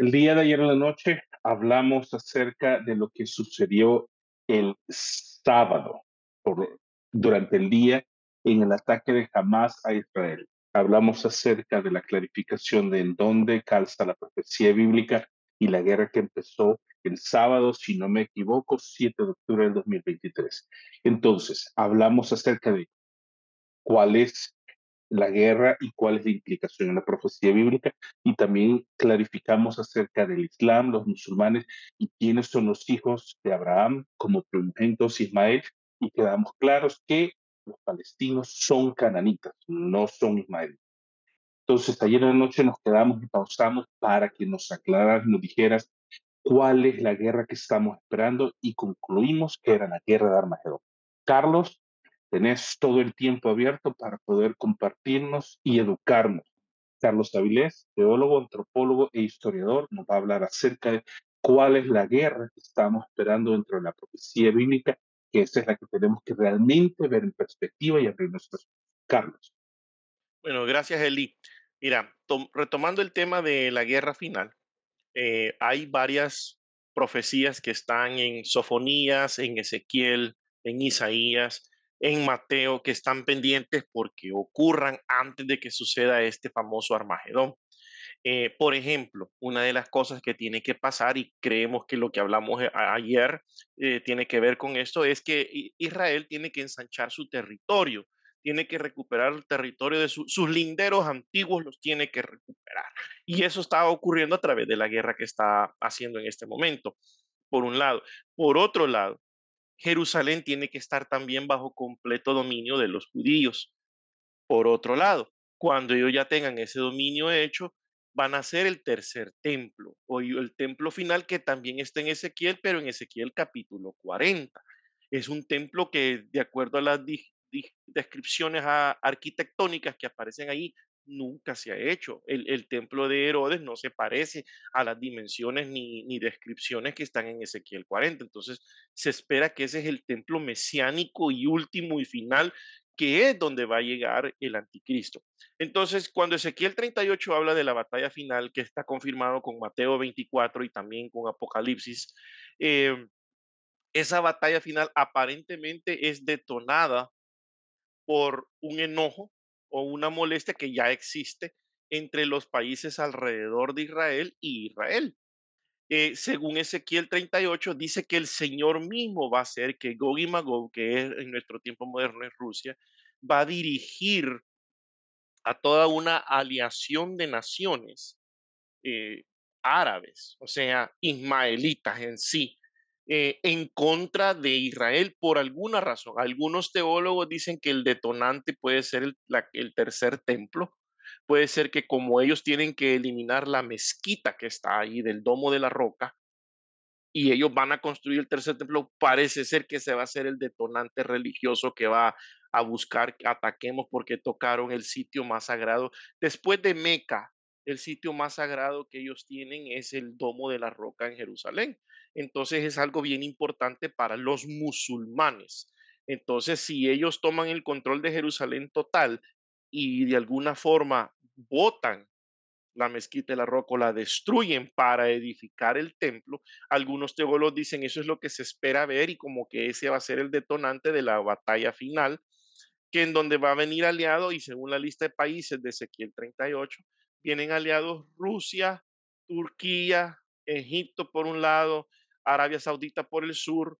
El día de ayer en la noche hablamos acerca de lo que sucedió el sábado por, durante el día en el ataque de Hamas a Israel. Hablamos acerca de la clarificación de en dónde calza la profecía bíblica y la guerra que empezó el sábado, si no me equivoco, 7 de octubre del 2023. Entonces, hablamos acerca de cuál es la guerra y cuál es la implicación en la profecía bíblica y también clarificamos acerca del Islam, los musulmanes y quiénes son los hijos de Abraham como primogénitos Ismael y quedamos claros que los palestinos son cananitas, no son ismaelitas. Entonces, ayer en la noche nos quedamos y pausamos para que nos aclararas, nos dijeras cuál es la guerra que estamos esperando y concluimos que era la guerra de Armagedón. Carlos, tenés todo el tiempo abierto para poder compartirnos y educarnos. Carlos Avilés, teólogo, antropólogo e historiador, nos va a hablar acerca de cuál es la guerra que estamos esperando dentro de la profecía bíblica, que esa es la que tenemos que realmente ver en perspectiva y abrir nuestros. Carlos. Bueno, gracias, Eli. Mira, retomando el tema de la guerra final, eh, hay varias profecías que están en Sofonías, en Ezequiel, en Isaías, en Mateo, que están pendientes porque ocurran antes de que suceda este famoso Armagedón. Eh, por ejemplo, una de las cosas que tiene que pasar, y creemos que lo que hablamos eh, ayer tiene que ver con esto, es que Israel tiene que ensanchar su territorio tiene que recuperar el territorio de sus linderos antiguos, los tiene que recuperar. Y eso está ocurriendo a través de la guerra que está haciendo en este momento, por un lado. Por otro lado, Jerusalén tiene que estar también bajo completo dominio de los judíos. Por otro lado, cuando ellos ya tengan ese dominio hecho, van a hacer el tercer templo, o el templo final que también está en Ezequiel, pero en Ezequiel capítulo 40. Es un templo que, de acuerdo a las descripciones arquitectónicas que aparecen ahí, nunca se ha hecho. El, templo de Herodes no se parece a las dimensiones ni, ni, descripciones que están en Ezequiel 40. Entonces, se espera que ese es el templo mesiánico y último y final, que es donde va a llegar el anticristo. Entonces, cuando Ezequiel 38 habla de la batalla final, que está confirmado con Mateo 24 y también con Apocalipsis, eh, esa batalla final aparentemente es detonada por un enojo o una molestia que ya existe entre los países alrededor de Israel y Israel. Eh, según Ezequiel 38, dice que el Señor mismo va a hacer que Gog y Magog, que es en nuestro tiempo moderno en Rusia, va a dirigir a toda una aliación de naciones eh, árabes, o sea, ismaelitas en sí, eh, en contra de Israel por alguna razón. Algunos teólogos dicen que el detonante puede ser el, tercer templo. Puede ser que como ellos tienen que eliminar la mezquita que está ahí del domo de la roca, y ellos van a construir el tercer templo, parece ser que se va a ser el detonante religioso que va a buscar ataquemos porque tocaron el sitio más sagrado. Después de Meca, el sitio más sagrado que ellos tienen es el Domo de la Roca en Jerusalén. Entonces es algo bien importante para los musulmanes. Entonces, si ellos toman el control de Jerusalén total y de alguna forma votan la mezquita de la roca la destruyen para edificar el templo, algunos teólogos dicen eso es lo que se espera ver y como que ese va a ser el detonante de la batalla final, que en donde va a venir aliado y según la lista de países de Ezequiel 38, vienen aliados Rusia, Turquía, Egipto por un lado, Arabia Saudita por el sur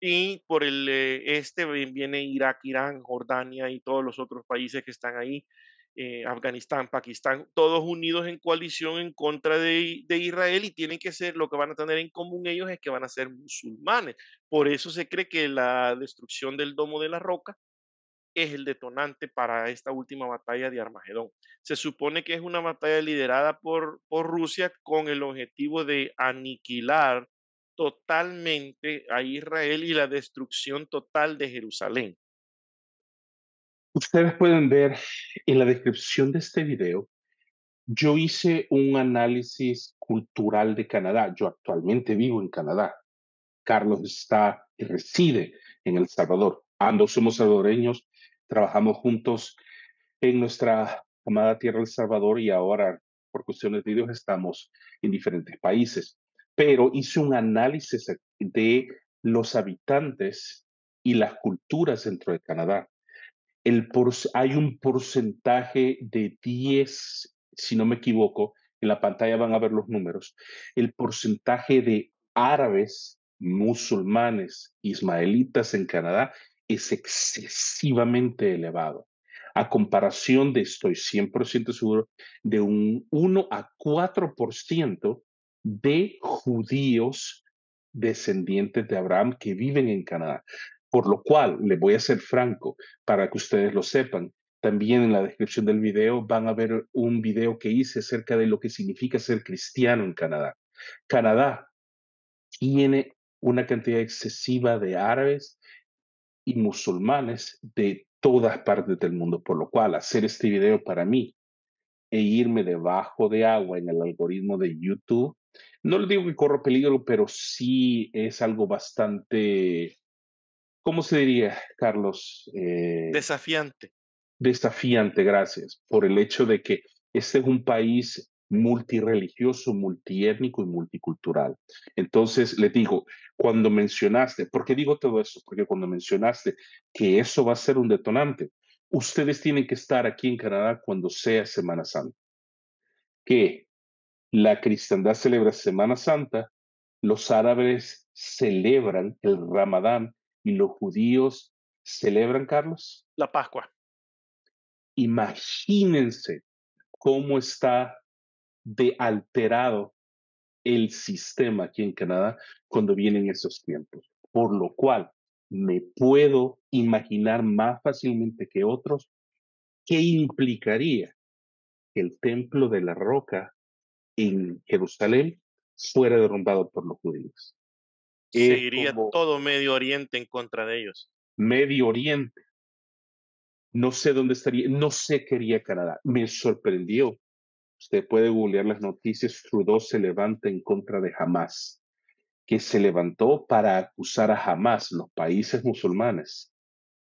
y por el eh, este viene Irak, Irán, Jordania y todos los otros países que están ahí, eh, Afganistán, Pakistán, todos unidos en coalición en contra de, de, Israel y tienen que ser, lo que van a tener en común ellos es que van a ser musulmanes. Por eso se cree que la destrucción del Domo de la Roca es el detonante para esta última batalla de Armagedón. Se supone que es una batalla liderada por, por Rusia con el objetivo de aniquilar totalmente a Israel y la destrucción total de Jerusalén. Ustedes pueden ver en la descripción de este video, yo hice un análisis cultural de Canadá. Yo actualmente vivo en Canadá. Carlos está y reside en El Salvador. Ambos somos salvadoreños Trabajamos juntos en nuestra amada tierra El Salvador y ahora por cuestiones de Dios estamos en diferentes países, pero hice un análisis de los habitantes y las culturas dentro de Canadá. El hay un porcentaje de 10, si no me equivoco, en la pantalla van a ver los números, el porcentaje de árabes, musulmanes, ismaelitas en Canadá es excesivamente elevado. A comparación de, estoy 100% seguro, de un 1 a 4% de judíos descendientes de Abraham que viven en Canadá. Por lo cual, le voy a ser franco para que ustedes lo sepan. También en la descripción del video van a ver un video que hice acerca de lo que significa ser cristiano en Canadá. Canadá tiene una cantidad excesiva de árabes y musulmanes de todas partes del mundo, por lo cual hacer este video para mí e irme debajo de agua en el algoritmo de YouTube, no le digo que corro peligro, pero sí es algo bastante, ¿cómo se diría, Carlos? Eh, desafiante. Desafiante, gracias, por el hecho de que este es un país multireligioso, multiétnico y multicultural. Entonces, le digo, cuando mencionaste, ¿por qué digo todo eso? Porque cuando mencionaste que eso va a ser un detonante, ustedes tienen que estar aquí en Canadá cuando sea Semana Santa. Que la cristiandad celebra Semana Santa, los árabes celebran el Ramadán y los judíos celebran, Carlos? La Pascua. Imagínense cómo está de alterado el sistema aquí en Canadá cuando vienen esos tiempos. Por lo cual, me puedo imaginar más fácilmente que otros qué implicaría que el templo de la roca en Jerusalén fuera derrumbado por los judíos. Se iría todo Medio Oriente en contra de ellos. Medio Oriente. No sé dónde estaría, no sé qué haría Canadá. Me sorprendió Usted puede googlear las noticias, Trudeau se levanta en contra de Hamas, que se levantó para acusar a Hamas, los países musulmanes,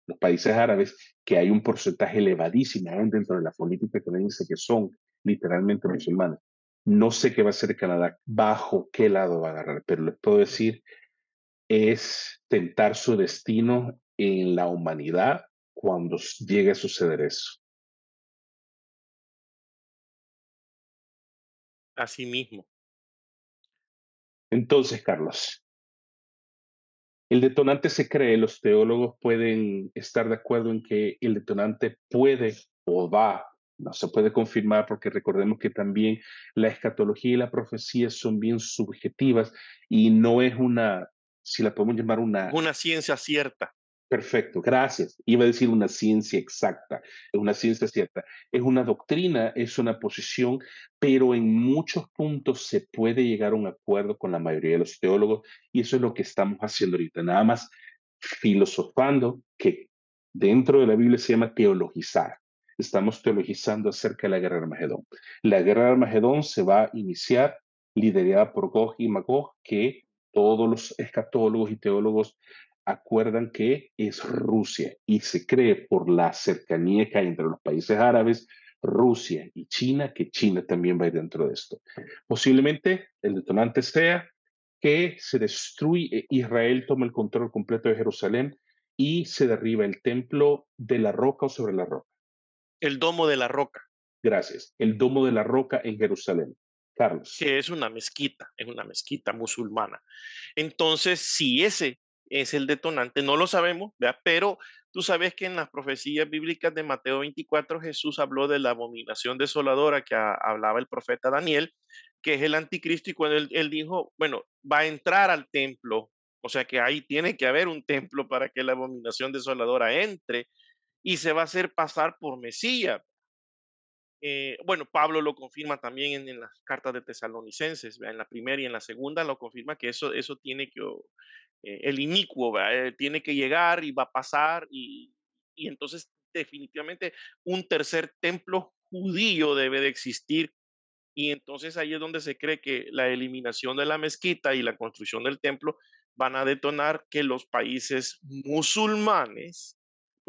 los países árabes, que hay un porcentaje elevadísimo dentro de la política canadiense que son literalmente musulmanes. No sé qué va a hacer Canadá, bajo qué lado va a agarrar, pero les puedo decir, es tentar su destino en la humanidad cuando llegue a suceder eso. Así mismo. Entonces, Carlos, el detonante se cree, los teólogos pueden estar de acuerdo en que el detonante puede o va, no se puede confirmar porque recordemos que también la escatología y la profecía son bien subjetivas y no es una, si la podemos llamar una... Una ciencia cierta. Perfecto, gracias. Iba a decir una ciencia exacta, es una ciencia cierta. Es una doctrina, es una posición, pero en muchos puntos se puede llegar a un acuerdo con la mayoría de los teólogos y eso es lo que estamos haciendo ahorita, nada más filosofando que dentro de la Biblia se llama teologizar. Estamos teologizando acerca de la guerra de Armagedón. La guerra de Armagedón se va a iniciar liderada por Gog y Magog, que todos los escatólogos y teólogos acuerdan que es Rusia y se cree por la cercanía que hay entre los países árabes, Rusia y China, que China también va a ir dentro de esto. Posiblemente el detonante sea que se destruye, Israel toma el control completo de Jerusalén y se derriba el templo de la roca o sobre la roca. El domo de la roca. Gracias. El domo de la roca en Jerusalén. Carlos. Que es una mezquita, es una mezquita musulmana. Entonces, si ese es el detonante, no lo sabemos, pero tú sabes que en las profecías bíblicas de Mateo 24 Jesús habló de la abominación desoladora que hablaba el profeta Daniel, que es el anticristo y cuando él, dijo, bueno, va a entrar al templo, o sea que ahí tiene que haber un templo para que la abominación desoladora entre y se va a hacer pasar por Mesías. Eh, bueno, Pablo lo confirma también en, las cartas de Tesalonicenses, en la primera y en la segunda lo confirma que eso, eso tiene que, eh, el inicuo, eh, tiene que llegar y va a pasar y, y entonces definitivamente un tercer templo judío debe de existir y entonces ahí es donde se cree que la eliminación de la mezquita y la construcción del templo van a detonar que los países musulmanes,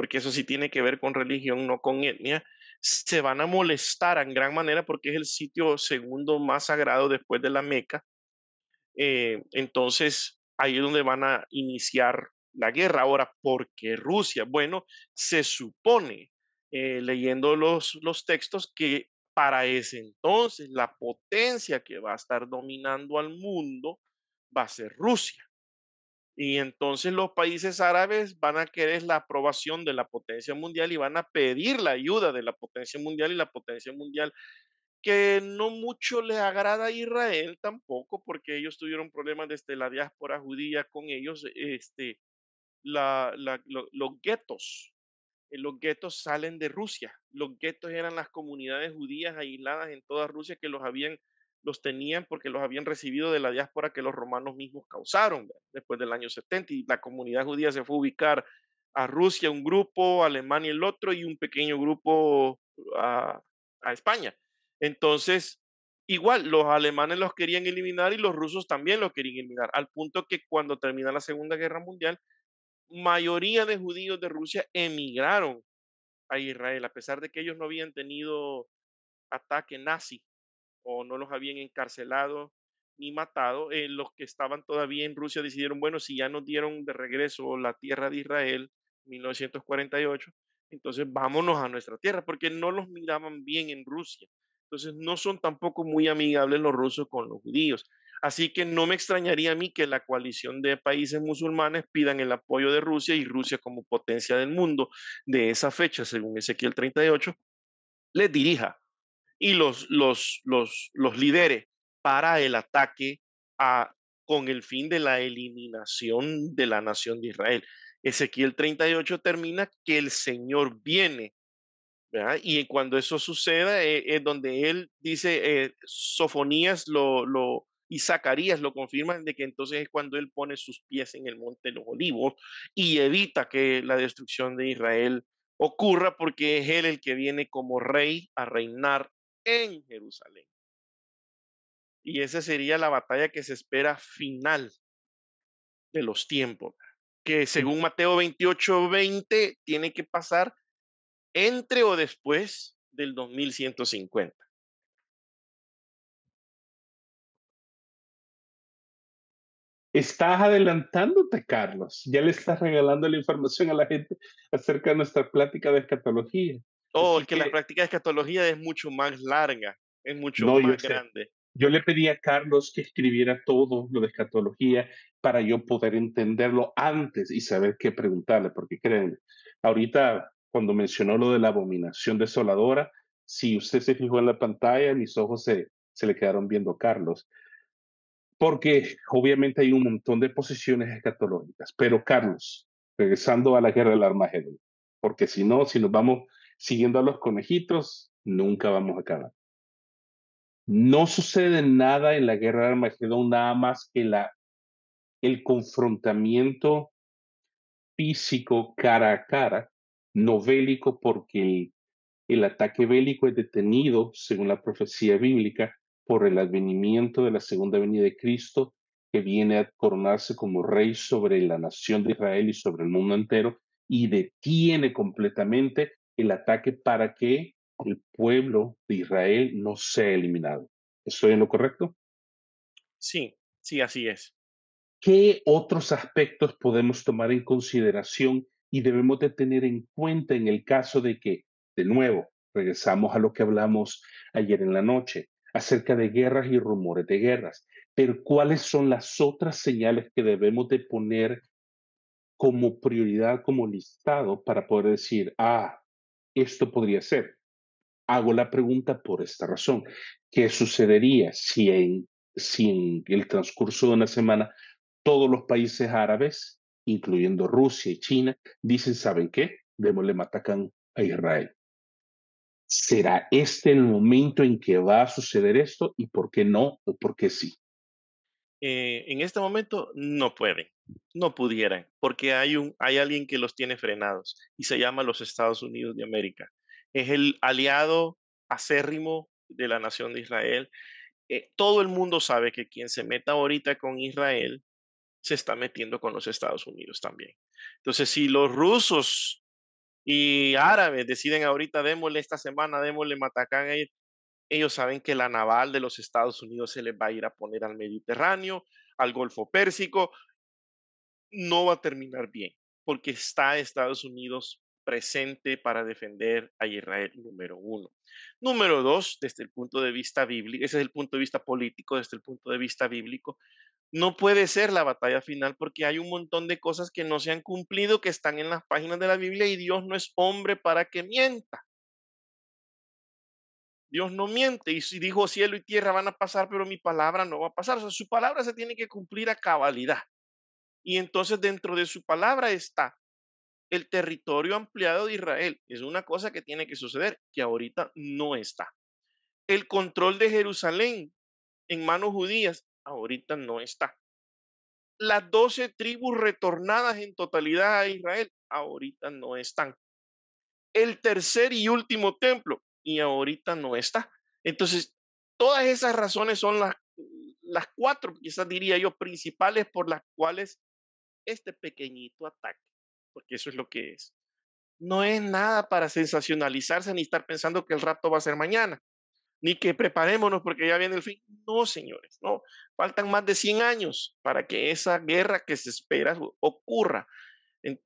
porque eso sí tiene que ver con religión, no con etnia, se van a molestar en gran manera porque es el sitio segundo más sagrado después de la Meca. Eh, entonces, ahí es donde van a iniciar la guerra. Ahora, ¿por qué Rusia? Bueno, se supone, eh, leyendo los, los textos, que para ese entonces la potencia que va a estar dominando al mundo va a ser Rusia. Y entonces los países árabes van a querer la aprobación de la potencia mundial y van a pedir la ayuda de la potencia mundial y la potencia mundial que no mucho le agrada a Israel tampoco, porque ellos tuvieron problemas desde la diáspora judía con ellos, este, la, los guetos. Eh, los guetos salen de Rusia. Los guetos eran las comunidades judías aisladas en toda Rusia que los habían los tenían porque los habían recibido de la diáspora que los romanos mismos causaron después del año 70 y la comunidad judía se fue a ubicar a Rusia un grupo, a Alemania el otro y un pequeño grupo a, a España. Entonces, igual, los alemanes los querían eliminar y los rusos también los querían eliminar, al punto que cuando termina la Segunda Guerra Mundial, mayoría de judíos de Rusia emigraron a Israel, a pesar de que ellos no habían tenido ataque nazi o no los habían encarcelado ni matado, eh, los que estaban todavía en Rusia decidieron, bueno, si ya nos dieron de regreso la tierra de Israel, 1948, entonces vámonos a nuestra tierra, porque no los miraban bien en Rusia. Entonces no son tampoco muy amigables los rusos con los judíos. Así que no me extrañaría a mí que la coalición de países musulmanes pidan el apoyo de Rusia y Rusia como potencia del mundo de esa fecha, según Ezequiel 38, les dirija y los, los, los, los lidere para el ataque a, con el fin de la eliminación de la nación de Israel. Ezequiel 38 termina que el Señor viene y cuando eso suceda eh, es donde él dice, eh, Sofonías lo, lo, y Zacarías lo confirman de que entonces es cuando él pone sus pies en el monte de los olivos y evita que la destrucción de Israel ocurra porque es él el que viene como rey a reinar en Jerusalén. Y esa sería la batalla que se espera final de los tiempos, que según Mateo 28, 20 tiene que pasar entre o después del 2150. Estás adelantándote, Carlos. Ya le estás regalando la información a la gente acerca de nuestra plática de escatología. Oh, que, la práctica de escatología es mucho más larga, es mucho más grande. Yo le pedí a Carlos que escribiera todo lo de escatología para yo poder entenderlo antes y saber qué preguntarle, porque creen, ahorita cuando mencionó lo de la abominación desoladora, si usted se fijó en la pantalla, mis ojos se, se le quedaron viendo a Carlos, porque obviamente hay un montón de posiciones escatológicas, pero Carlos, regresando a la guerra del Armagedón, porque si no, si nos vamos siguiendo a los conejitos, nunca vamos a acabar. No sucede nada en la guerra del Armagedón, nada más que la, el confrontamiento físico cara a cara no bélico porque el, ataque bélico es detenido, según la profecía bíblica, por el advenimiento de la segunda venida de Cristo, que viene a coronarse como rey sobre la nación de Israel y sobre el mundo entero, y detiene completamente el ataque para que el pueblo de Israel no sea eliminado. ¿Estoy en lo correcto? Sí, sí, así es. ¿Qué otros aspectos podemos tomar en consideración y debemos de tener en cuenta en el caso de que, de nuevo, regresamos a lo que hablamos ayer en la noche, acerca de guerras y rumores de guerras, pero cuáles son las otras señales que debemos de poner como prioridad, como listado, para poder decir, ah, esto podría ser. Hago la pregunta por esta razón. ¿Qué sucedería si en, si en el transcurso de una semana todos los países árabes incluyendo Rusia y China, dicen, ¿saben qué? Démosle matacan a Israel. ¿Será este el momento en que va a suceder esto y por qué no o por qué sí? Eh, en este momento no pueden, no pudieran, porque hay, un, hay alguien que los tiene frenados y se llama los Estados Unidos de América. Es el aliado acérrimo de la nación de Israel. Eh, todo el mundo sabe que quien se meta ahorita con Israel se está metiendo con los Estados Unidos también. Entonces, si los rusos y árabes deciden ahorita démosle esta semana, démosle Matacán, ellos saben que la naval de los Estados Unidos se les va a ir a poner al Mediterráneo, al Golfo Pérsico, no va a terminar bien, porque está Estados Unidos presente para defender a Israel, número uno. Número dos, desde el punto de vista bíblico, ese es el punto de vista político, desde el punto de vista bíblico, no puede ser la batalla final porque hay un montón de cosas que no se han cumplido, que están en las páginas de la Biblia y Dios no es hombre para que mienta. Dios no miente y si dijo cielo y tierra van a pasar, pero mi palabra no va a pasar. O sea, su palabra se tiene que cumplir a cabalidad. Y entonces dentro de su palabra está el territorio ampliado de Israel. Es una cosa que tiene que suceder, que ahorita no está. El control de Jerusalén en manos judías ahorita no está. Las doce tribus retornadas en totalidad a Israel, ahorita no están. El tercer y último templo, y ahorita no está. Entonces, todas esas razones son las, las cuatro, quizás diría yo, principales por las cuales este pequeñito ataque, porque eso es lo que es. No es nada para sensacionalizarse ni estar pensando que el rapto va a ser mañana ni que preparémonos porque ya viene el fin. No, señores, no. Faltan más de 100 años para que esa guerra que se espera ocurra.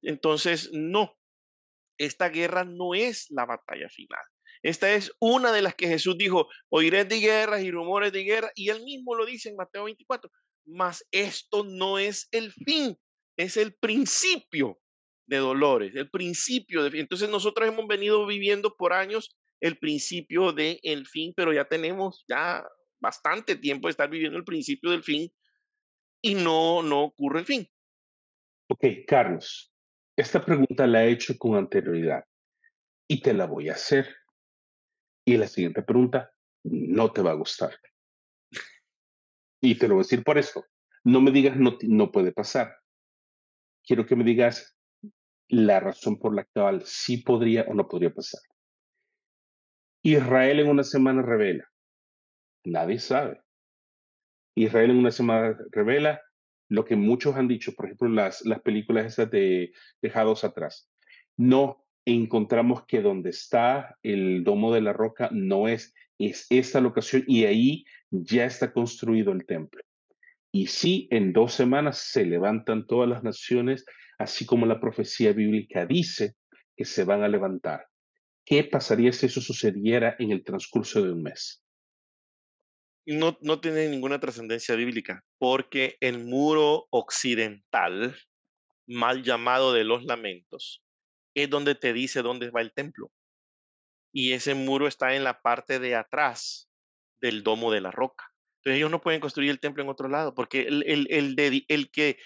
Entonces, no, esta guerra no es la batalla final. Esta es una de las que Jesús dijo, oiré de guerras y rumores de guerra, y él mismo lo dice en Mateo 24, mas esto no es el fin, es el principio de dolores, el principio de... Entonces nosotros hemos venido viviendo por años el principio del el fin, pero ya tenemos ya bastante tiempo de estar viviendo el principio del fin y no, no ocurre el fin. Ok, Carlos, esta pregunta la he hecho con anterioridad y te la voy a hacer. Y la siguiente pregunta no te va a gustar. Y te lo voy a decir por esto. No me digas no, no puede pasar. Quiero que me digas la razón por la cual sí podría o no podría pasar. Israel en una semana revela. Nadie sabe. Israel en una semana revela lo que muchos han dicho, por ejemplo, las, las películas esas de Dejados atrás. No encontramos que donde está el domo de la roca no es, es esta locación y ahí ya está construido el templo. Y sí, en dos semanas se levantan todas las naciones, así como la profecía bíblica dice que se van a levantar. ¿Qué pasaría si eso sucediera en el transcurso de un mes? No, no tiene ninguna trascendencia bíblica, porque el muro occidental, mal llamado de los lamentos, es donde te dice dónde va el templo. Y ese muro está en la parte de atrás del domo de la roca. Entonces ellos no pueden construir el templo en otro lado, porque el, el, el, el que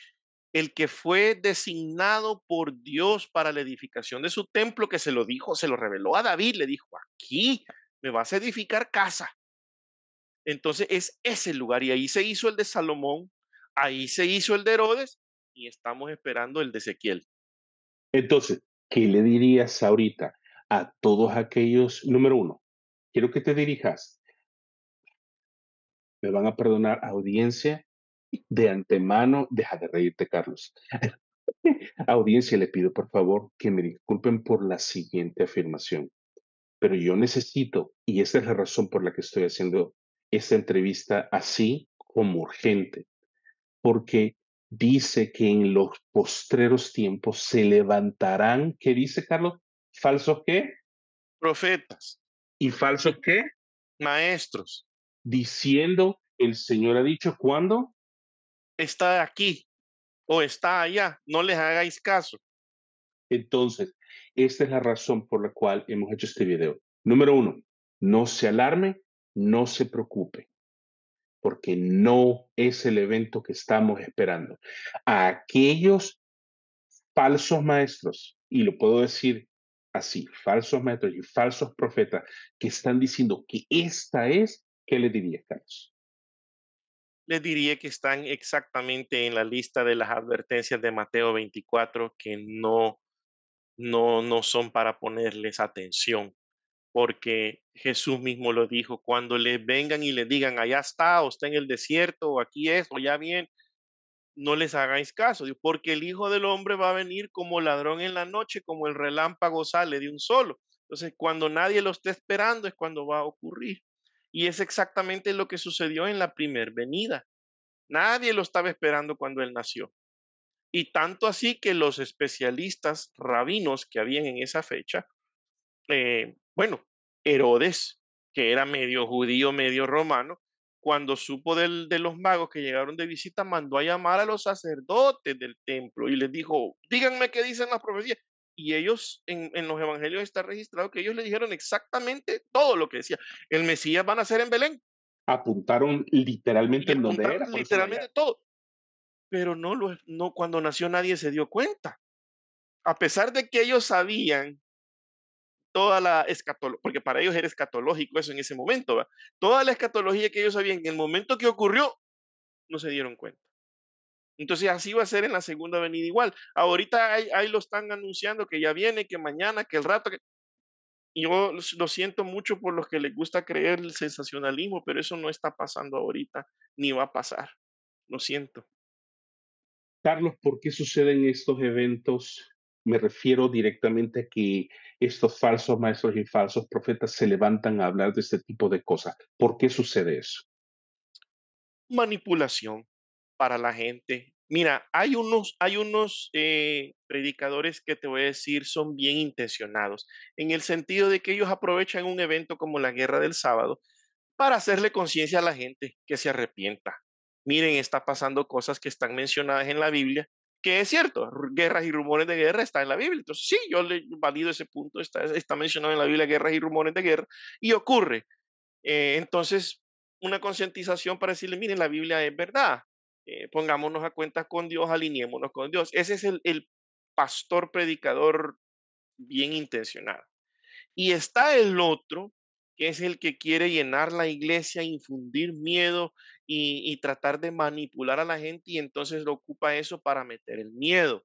el que fue designado por Dios para la edificación de su templo, que se lo dijo, se lo reveló a David, le dijo, aquí me vas a edificar casa. Entonces es ese lugar y ahí se hizo el de Salomón, ahí se hizo el de Herodes y estamos esperando el de Ezequiel. Entonces, ¿qué le dirías ahorita a todos aquellos, número uno, quiero que te dirijas, me van a perdonar audiencia, de antemano, deja de reírte, Carlos. Audiencia, le pido por favor que me disculpen por la siguiente afirmación, pero yo necesito, y esa es la razón por la que estoy haciendo esta entrevista así como urgente, porque dice que en los postreros tiempos se levantarán, ¿qué dice Carlos? ¿Falsos qué? Profetas. ¿Y falsos qué? Maestros. Diciendo, el Señor ha dicho, ¿cuándo? está aquí o está allá, no les hagáis caso. Entonces, esta es la razón por la cual hemos hecho este video. Número uno, no se alarme, no se preocupe, porque no es el evento que estamos esperando. A aquellos falsos maestros, y lo puedo decir así, falsos maestros y falsos profetas que están diciendo que esta es, ¿qué le diría, Carlos? les diría que están exactamente en la lista de las advertencias de Mateo 24 que no, no, no son para ponerles atención, porque Jesús mismo lo dijo, cuando les vengan y les digan, allá está, o está en el desierto, o aquí es, o ya bien, no les hagáis caso, porque el Hijo del Hombre va a venir como ladrón en la noche, como el relámpago sale de un solo. Entonces, cuando nadie lo esté esperando es cuando va a ocurrir. Y es exactamente lo que sucedió en la primer venida. Nadie lo estaba esperando cuando él nació. Y tanto así que los especialistas rabinos que habían en esa fecha, eh, bueno, Herodes, que era medio judío, medio romano, cuando supo de los magos que llegaron de visita, mandó a llamar a los sacerdotes del templo y les dijo, díganme qué dicen las profecías. Y ellos, en, los evangelios está registrado que ellos le dijeron exactamente todo lo que decía. El Mesías van a ser en Belén. Apuntaron literalmente en donde era. Literalmente todo. Pero no, lo, no, cuando nació nadie se dio cuenta. A pesar de que ellos sabían toda la escatología, porque para ellos era escatológico eso en ese momento, toda la escatología que ellos sabían en el momento que ocurrió, no se dieron cuenta. Entonces así va a ser en la segunda venida igual. Ahorita ahí, lo están anunciando que ya viene, que mañana, que el rato. Que... Yo lo siento mucho por los que les gusta creer el sensacionalismo, pero eso no está pasando ahorita, ni va a pasar. Lo siento. Carlos, ¿por qué suceden estos eventos me refiero directamente a que estos falsos maestros y falsos profetas se levantan a hablar de este tipo de cosas. ¿Por qué sucede eso? Manipulación para la gente. Mira, hay unos, hay unos eh, predicadores que te voy a decir son bien intencionados, en el sentido de que ellos aprovechan un evento como la guerra del sábado para hacerle conciencia a la gente que se arrepienta. Miren, está pasando cosas que están mencionadas en la Biblia que es cierto, guerras y rumores de guerra está en la Biblia. Entonces, sí, yo le valido ese punto, está, está mencionado en la Biblia guerras y rumores de guerra, y ocurre. Eh, entonces, una concientización para decirle, miren, la Biblia es verdad, eh, pongámonos a cuenta con Dios, alineémonos con Dios. Ese es el, el pastor predicador bien intencionado. Y está el otro que es el que quiere llenar la iglesia, infundir miedo y, tratar de manipular a la gente y entonces lo ocupa eso para meter el miedo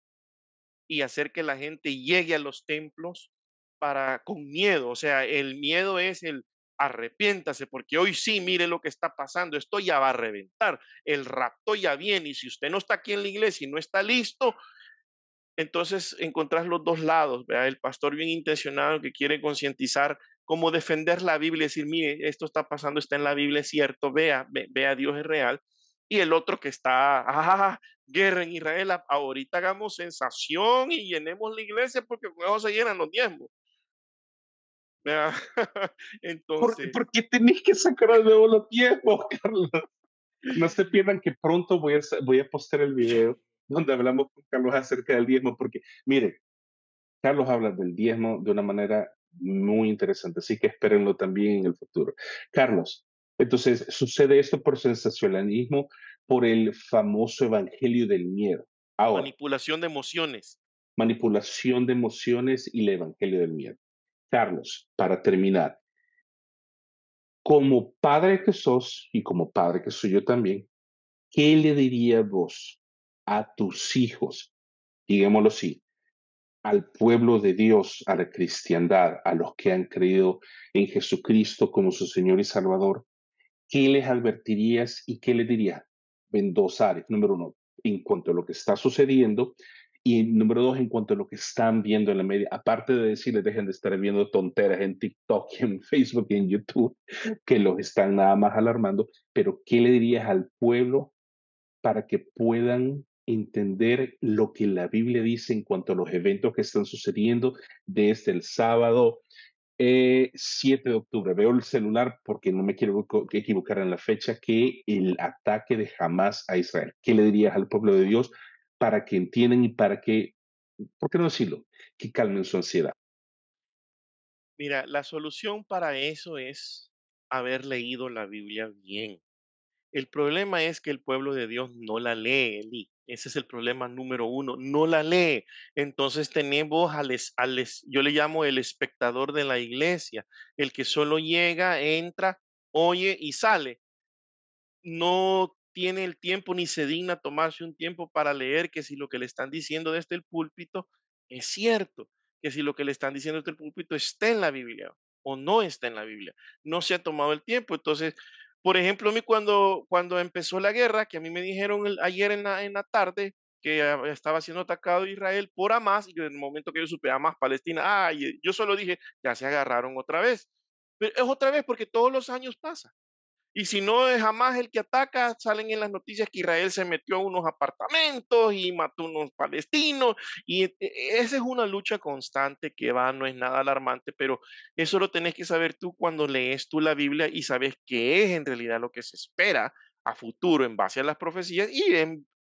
y hacer que la gente llegue a los templos para con miedo. O sea, el miedo es el arrepiéntase porque hoy sí, mire lo que está pasando, esto ya va a reventar, el rapto ya viene y si usted no está aquí en la iglesia y no está listo, entonces encontrás los dos lados, el pastor bien intencionado que quiere concientizar como defender la Biblia decir, mire, esto está pasando, está en la Biblia, es cierto, vea, vea, Dios es real. Y el otro que está, ah, guerra en Israel, ahorita hagamos sensación y llenemos la iglesia porque con eso se llenan los diezmos. Entonces. ¿Por, qué tenéis que sacar de nuevo los diezmos, Carlos? No se pierdan que pronto voy a, voy a postear el video donde hablamos con Carlos acerca del diezmo, porque mire, Carlos habla del diezmo de una manera muy interesante, así que espérenlo también en el futuro. Carlos, entonces sucede esto por sensacionalismo, por el famoso evangelio del miedo. manipulación de emociones. Manipulación de emociones y el evangelio del miedo. Carlos, para terminar, como padre que sos y como padre que soy yo también, ¿qué le diría vos a tus hijos? Digámoslo así, al pueblo de Dios, a la cristiandad, a los que han creído en Jesucristo como su Señor y Salvador, ¿qué les advertirías y qué les dirías? En dos. Número uno, en cuanto a lo que está sucediendo y número dos, en cuanto a lo que están viendo en la media. Aparte de decirles, dejen de estar viendo tonteras en TikTok, en Facebook y en YouTube, que los están nada más alarmando, pero ¿qué le dirías al pueblo para que puedan entender lo que la Biblia dice en cuanto a los eventos que están sucediendo desde el sábado 7 eh, de octubre. Veo el celular porque no me quiero equivocar en la fecha que el ataque de Hamas a Israel. ¿Qué le dirías al pueblo de Dios para que entiendan y para que, ¿por qué no decirlo? Que calmen su ansiedad. Mira, la solución para eso es haber leído la Biblia bien. El problema es que el pueblo de Dios no la lee, Eli. Ese es el problema número uno. No la lee. Entonces tenemos al, yo le llamo el espectador de la iglesia, el que solo llega, entra, oye y sale. No tiene el tiempo ni se digna tomarse un tiempo para leer que si lo que le están diciendo desde el púlpito es cierto, que si lo que le están diciendo desde el púlpito está en la Biblia o no está en la Biblia. No se ha tomado el tiempo. Entonces, Por ejemplo, a mí cuando, cuando empezó la guerra, que a mí me dijeron ayer en la, en la tarde que estaba siendo atacado Israel por Hamas, y en el momento que yo supe Hamas, Palestina, ah, yo solo dije, ya se agarraron otra vez. Pero es otra vez porque todos los años pasa. Y si no es jamás el que ataca, salen en las noticias que Israel se metió a unos apartamentos y mató a unos palestinos. Y e, e, esa es una lucha constante que va, no es nada alarmante, pero eso lo tenés que saber tú cuando lees tú la Biblia y sabes qué es en realidad lo que se espera a futuro en base a las profecías y,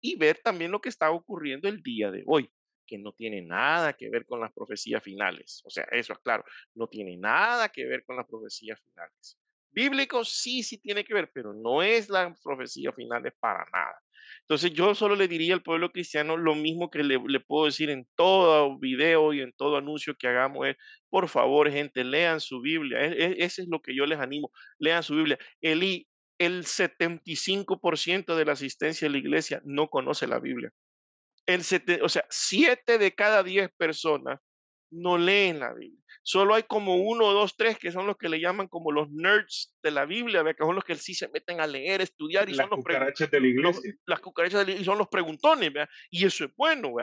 y ver también lo que está ocurriendo el día de hoy que no tiene nada que ver con las profecías finales. O sea, eso es claro, no tiene nada que ver con las profecías finales. Bíblico sí, sí tiene que ver, pero no es la profecía final, es para nada. Entonces yo solo le diría al pueblo cristiano lo mismo que le, puedo decir en todo video y en todo anuncio que hagamos es, por favor, gente, lean su Biblia. E, e, ese es lo que yo les animo, lean su Biblia. El, el 75% de la asistencia a la iglesia no conoce la Biblia. El o sea, siete de cada diez personas no leen la Biblia. Solo hay como uno, dos, tres que son los que le llaman como los nerds de la Biblia, que son los que sí se meten a leer, estudiar y las son los cucarachas de la iglesia. las cucarachas y son los preguntones, y eso es bueno,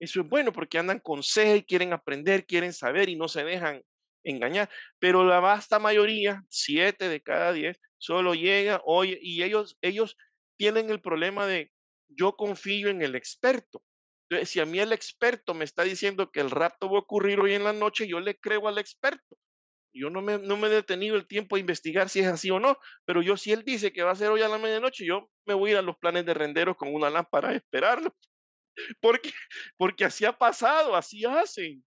eso es bueno porque andan con sed, quieren aprender, quieren saber y no se dejan engañar. Pero la vasta mayoría, siete de cada diez, solo llega, oye, y ellos, ellos tienen el problema de yo confío en el experto. Entonces, si a mí el experto me está diciendo que el rapto va a ocurrir hoy en la noche, yo le creo al experto. Yo no me, no me he detenido el tiempo a investigar si es así o no, pero yo si él dice que va a ser hoy a la medianoche, yo me voy a ir a los planes de renderos con una lámpara a esperarlo. Porque, porque así ha pasado, así hacen.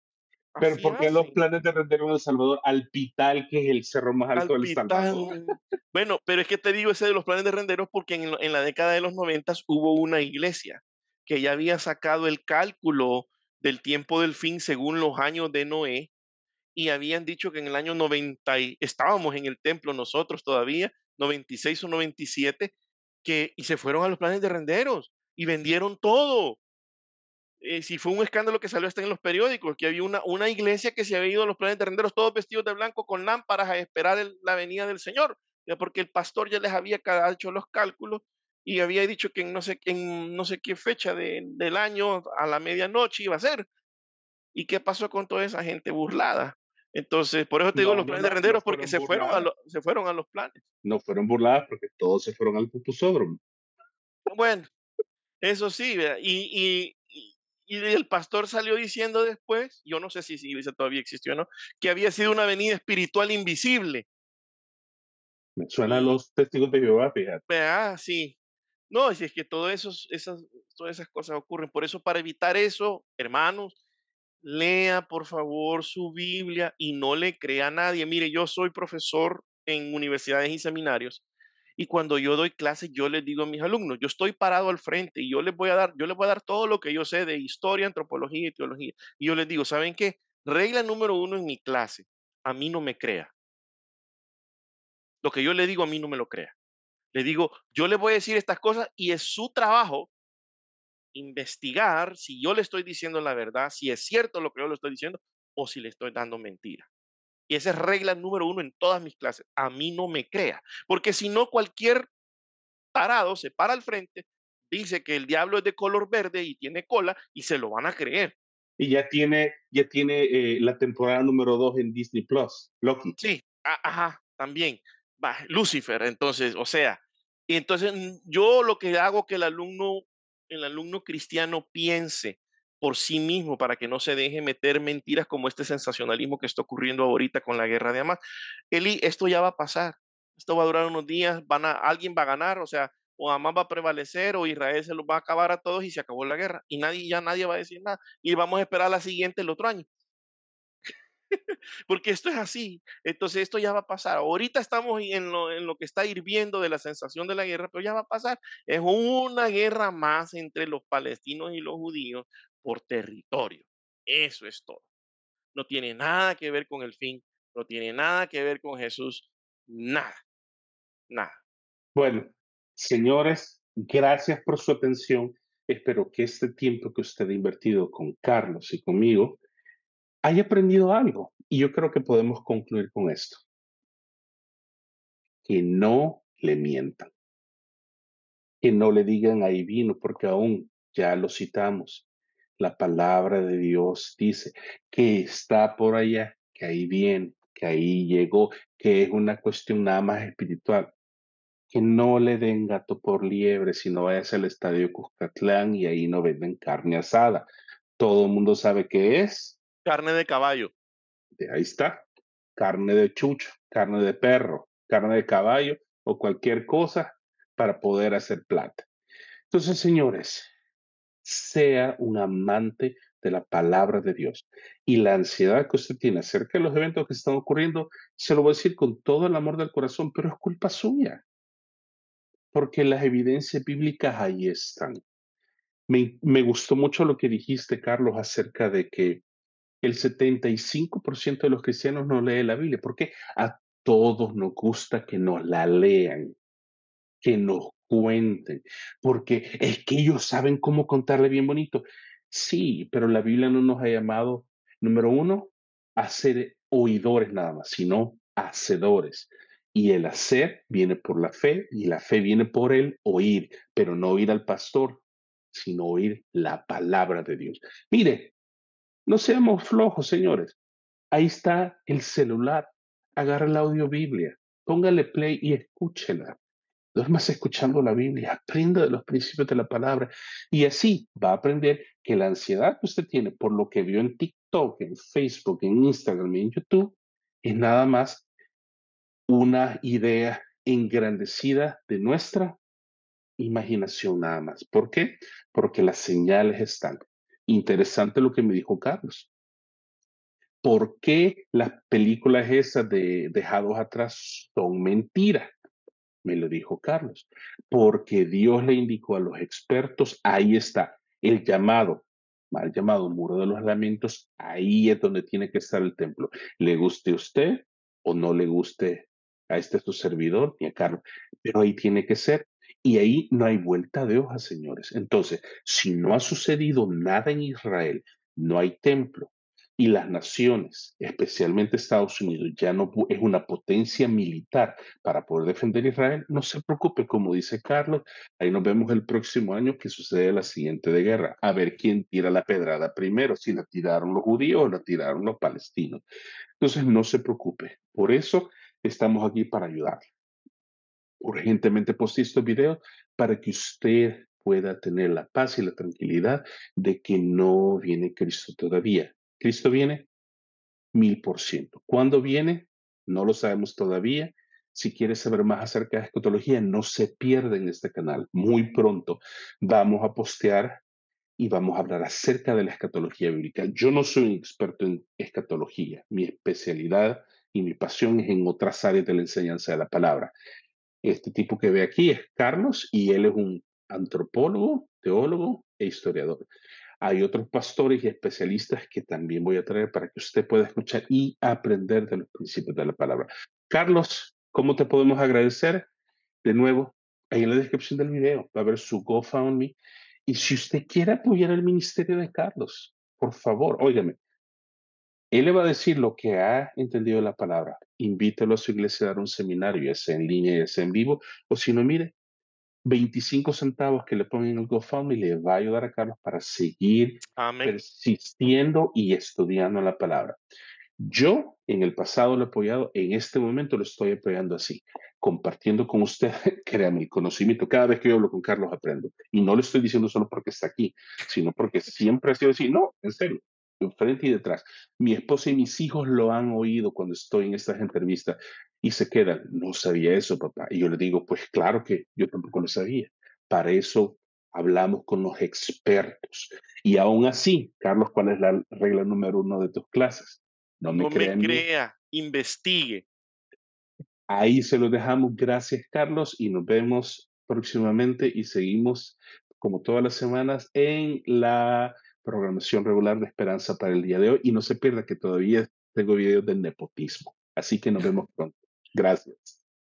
Pero ¿por qué los planes de renderos de El Salvador al Pital, que es el cerro más alto del Salvador? Bueno, pero es que te digo ese de los planes de renderos porque en, en la década de los noventas hubo una iglesia que ya había sacado el cálculo del tiempo del fin según los años de Noé y habían dicho que en el año 90, estábamos en el templo nosotros todavía, 96 o 97, que, y se fueron a los planes de renderos y vendieron todo. Eh, si fue un escándalo que salió hasta en los periódicos, que había una, una iglesia que se había ido a los planes de renderos todos vestidos de blanco con lámparas a esperar la venida del Señor, porque el pastor ya les había hecho los cálculos y había dicho que en no sé, en no sé qué fecha del año a la medianoche iba a ser. ¿Y qué pasó con toda esa gente burlada? Entonces, por eso te digo los planes de renderos, porque se fueron, a se fueron a los planes. No fueron burladas porque todos se fueron al pupusódromo. Bueno, eso sí, y, y, y, el pastor salió diciendo después, yo no sé si esa iglesia todavía existió o no, que había sido una venida espiritual invisible. Me suenan los testigos de Jehová, fíjate. Ah, sí, no, si es que todo esas, todas esas cosas ocurren. Por eso, para evitar eso, hermanos, lea por favor su Biblia y no le crea a nadie. Mire, yo soy profesor en universidades y seminarios y cuando yo doy clases, yo les digo a mis alumnos, yo estoy parado al frente y yo les voy a dar, yo les voy a dar todo lo que yo sé de historia, antropología y teología. Y yo les digo, ¿saben qué? Regla número uno en mi clase, a mí no me crea. Lo que yo le digo a mí no me lo crea. Le digo, yo le voy a decir estas cosas y es su trabajo investigar si yo le estoy diciendo la verdad, si es cierto lo que yo le estoy diciendo o si le estoy dando mentira. Y esa es regla número uno en todas mis clases. A mí no me crea, porque si no cualquier parado se para al frente, dice que el diablo es de color verde y tiene cola y se lo van a creer. Y ya tiene, ya tiene eh, la temporada número dos en Disney Plus, Loki. Sí, ajá, también. Lucifer, entonces, o sea, y entonces mm, yo lo que hago que el alumno, el alumno cristiano piense por sí mismo para que no se deje meter mentiras como este sensacionalismo que está ocurriendo ahorita con la guerra de Hamas. Eli, esto ya va a pasar. Esto va a durar unos días, van a, alguien va a ganar, o sea, o Hamas va a prevalecer o Israel se los va a acabar a todos y se acabó la guerra y nadie ya nadie va a decir nada y vamos a esperar la siguiente el otro año. porque esto es así. Entonces esto ya va a pasar. Ahorita estamos en lo, en lo que está hirviendo de la sensación de la guerra, pero ya va a pasar. Es una guerra más entre los palestinos y los judíos por territorio. Eso es todo. No tiene nada que ver con el fin, no tiene nada que ver con Jesús, nada, nada. Bueno, señores, gracias por su atención. Espero que este tiempo que usted ha invertido con Carlos y conmigo haya aprendido algo. Y yo creo que podemos concluir con esto. Que no le mientan. Que no le digan ahí vino, porque aún ya lo citamos. La palabra de Dios dice que está por allá, que ahí viene, que ahí llegó, que es una cuestión nada más espiritual. Que no le den gato por liebre, sino vayas al estadio Cuscatlán y ahí no venden carne asada. Todo el mundo sabe qué es. Carne de caballo. Ahí está. Carne de chucho, carne de perro, carne de caballo o cualquier cosa para poder hacer plata. Entonces, señores, sea un amante de la palabra de Dios. Y la ansiedad que usted tiene acerca de los eventos que están ocurriendo, se lo voy a decir con todo el amor del corazón, pero es culpa suya. Porque las evidencias bíblicas ahí están. Me, me gustó mucho lo que dijiste, Carlos, acerca de que el 75% de los cristianos no lee la Biblia. porque A todos nos gusta que nos la lean, que nos cuenten, porque es que ellos saben cómo contarle bien bonito. Sí, pero la Biblia no nos ha llamado, número uno, a ser oidores nada más, sino hacedores. Y el hacer viene por la fe y la fe viene por el oír, pero no oír al pastor, sino oír la palabra de Dios. Mire, no seamos flojos, señores. Ahí está el celular. Agarra la audio Biblia, póngale play y escúchela. Duermas escuchando la Biblia, aprenda de los principios de la palabra y así va a aprender que la ansiedad que usted tiene por lo que vio en TikTok, en Facebook, en Instagram y en YouTube es nada más una idea engrandecida de nuestra imaginación nada más. ¿Por qué? Porque las señales están. Interesante lo que me dijo Carlos. ¿Por qué las películas esas de Dejados atrás son mentiras? Me lo dijo Carlos. Porque Dios le indicó a los expertos, ahí está, el llamado, mal llamado muro de los lamentos, ahí es donde tiene que estar el templo. Le guste a usted o no le guste a este su servidor ni a Carlos, pero ahí tiene que ser. Y ahí no hay vuelta de hoja, señores. Entonces, si no ha sucedido nada en Israel, no hay templo, y las naciones, especialmente Estados Unidos, ya no es una potencia militar para poder defender Israel, no se preocupe, como dice Carlos, ahí nos vemos el próximo año que sucede la siguiente de guerra, a ver quién tira la pedrada primero, si la tiraron los judíos o la tiraron los palestinos. Entonces, no se preocupe, por eso estamos aquí para ayudarle urgentemente poste estos videos para que usted pueda tener la paz y la tranquilidad de que no viene Cristo todavía. Cristo viene mil por ciento. ¿Cuándo viene? No lo sabemos todavía. Si quieres saber más acerca de escatología, no se pierda en este canal. Muy pronto vamos a postear y vamos a hablar acerca de la escatología bíblica. Yo no soy un experto en escatología. Mi especialidad y mi pasión es en otras áreas de la enseñanza de la palabra. Este tipo que ve aquí es Carlos y él es un antropólogo, teólogo e historiador. Hay otros pastores y especialistas que también voy a traer para que usted pueda escuchar y aprender de los principios de la palabra. Carlos, ¿cómo te podemos agradecer? De nuevo, ahí en la descripción del video va a ver su GoFundMe. Y si usted quiere apoyar el ministerio de Carlos, por favor, óigame, él le va a decir lo que ha entendido la palabra. Invítelo a su iglesia a dar un seminario, ya sea en línea, ya sea en vivo, o si no, mire, 25 centavos que le ponen en el GoFundMe le va a ayudar a Carlos para seguir persistiendo y estudiando la palabra. Yo en el pasado lo he apoyado, en este momento lo estoy apoyando así, compartiendo con usted, créame, el conocimiento. Cada vez que yo hablo con Carlos aprendo. Y no lo estoy diciendo solo porque está aquí, sino porque siempre ha sido así. No, en serio, frente y detrás. Mi esposa y mis hijos lo han oído cuando estoy en estas entrevistas y se quedan, no sabía eso, papá. Y yo le digo, pues claro que yo tampoco lo sabía. Para eso hablamos con los expertos. Y aún así, Carlos, ¿cuál es la regla número uno de tus clases? No me, crea, investigue. Ahí se lo dejamos. Gracias, Carlos, y nos vemos próximamente y seguimos como todas las semanas en la programación regular de Esperanza para el día de hoy. Y no se pierda que todavía tengo videos de nepotismo. Así que nos vemos pronto. Gracias.